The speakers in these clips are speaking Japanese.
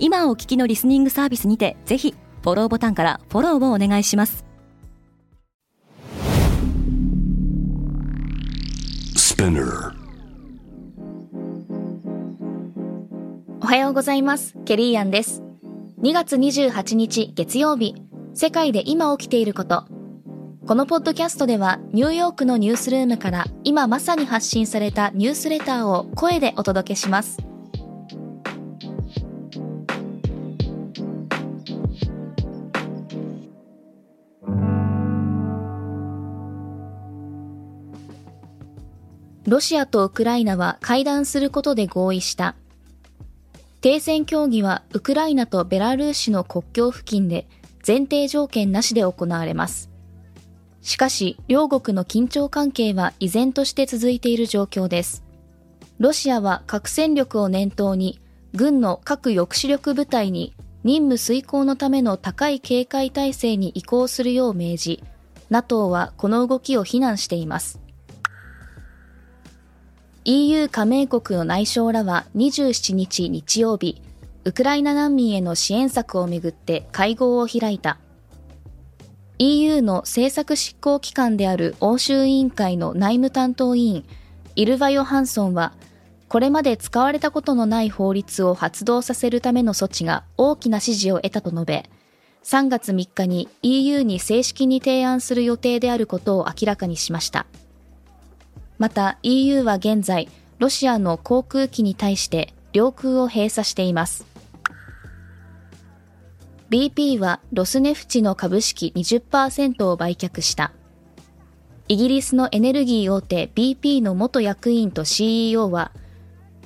今お聞きのリスニングサービスにてぜひフォローボタンからフォローをお願いします。おはようございます。ケリーアンです。2月28日月曜日。世界で今起きていること。このポッドキャストではニューヨークのニュースルームから今まさに発信されたニュースレターを声でお届けしますロシアとウクライナは会談することで合意した。停戦協議はウクライナとベラルーシの国境付近で前提条件なしで行われます。しかし、両国の緊張関係は依然として続いている状況です。ロシアは核戦力を念頭に、軍の核抑止力部隊に任務遂行のための高い警戒態勢に移行するよう命じ、NATO はこの動きを非難しています。EU 加盟国の内相らは27日日曜日、ウクライナ難民への支援策をめぐって会合を開いた。EU の政策執行機関である欧州委員会の内務担当委員、イルヴァ・ヨハンソンは、これまで使われたことのない法律を発動させるための措置が大きな支持を得たと述べ、3月3日に EU に正式に提案する予定であることを明らかにしました。また EU は現在、ロシアの航空機に対して領空を閉鎖しています。BP はロスネフチの株式20%を売却した。イギリスのエネルギー大手 BP の元役員と CEO は、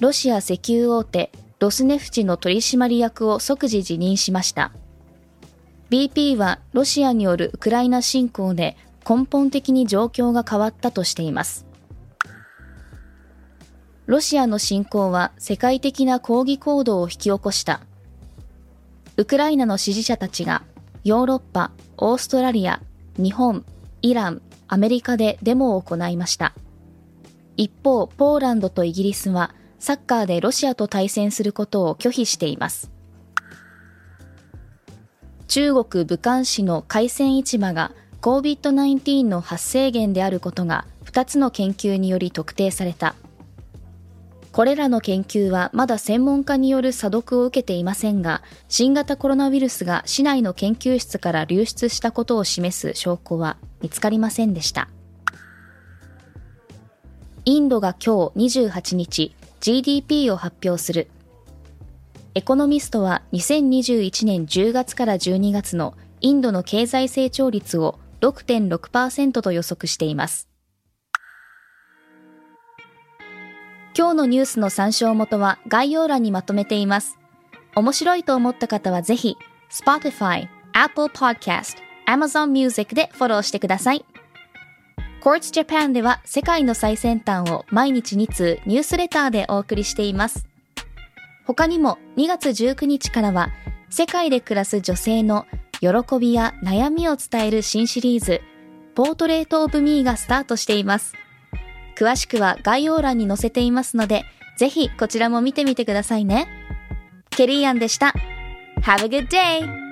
ロシア石油大手ロスネフチの取締役を即時辞任しました。BP はロシアによるウクライナ侵攻で根本的に状況が変わったとしています。ロシアの侵攻は世界的な抗議行動を引き起こした。ウクライナの支持者たちがヨーロッパ、オーストラリア、日本、イラン、アメリカでデモを行いました。一方、ポーランドとイギリスはサッカーでロシアと対戦することを拒否しています。中国武漢市の海鮮市場が COVID-19 の発生源であることが2つの研究により特定された。これらの研究はまだ専門家による査読を受けていませんが、新型コロナウイルスが市内の研究室から流出したことを示す証拠は見つかりませんでした。インドが今日28日 GDP を発表する。エコノミストは2021年10月から12月のインドの経済成長率を6.6%と予測しています。今日のニュースの参照元は概要欄にまとめています。面白いと思った方はぜひ、Spotify、Apple Podcast、Amazon Music でフォローしてください。Quartz Japan では世界の最先端を毎日2通ニュースレターでお送りしています。他にも2月19日からは世界で暮らす女性の喜びや悩みを伝える新シリーズ、ポートレートオブミーがスタートしています。詳しくは概要欄に載せていますので、ぜひこちらも見てみてくださいね。ケリーアンでした。Have a good day!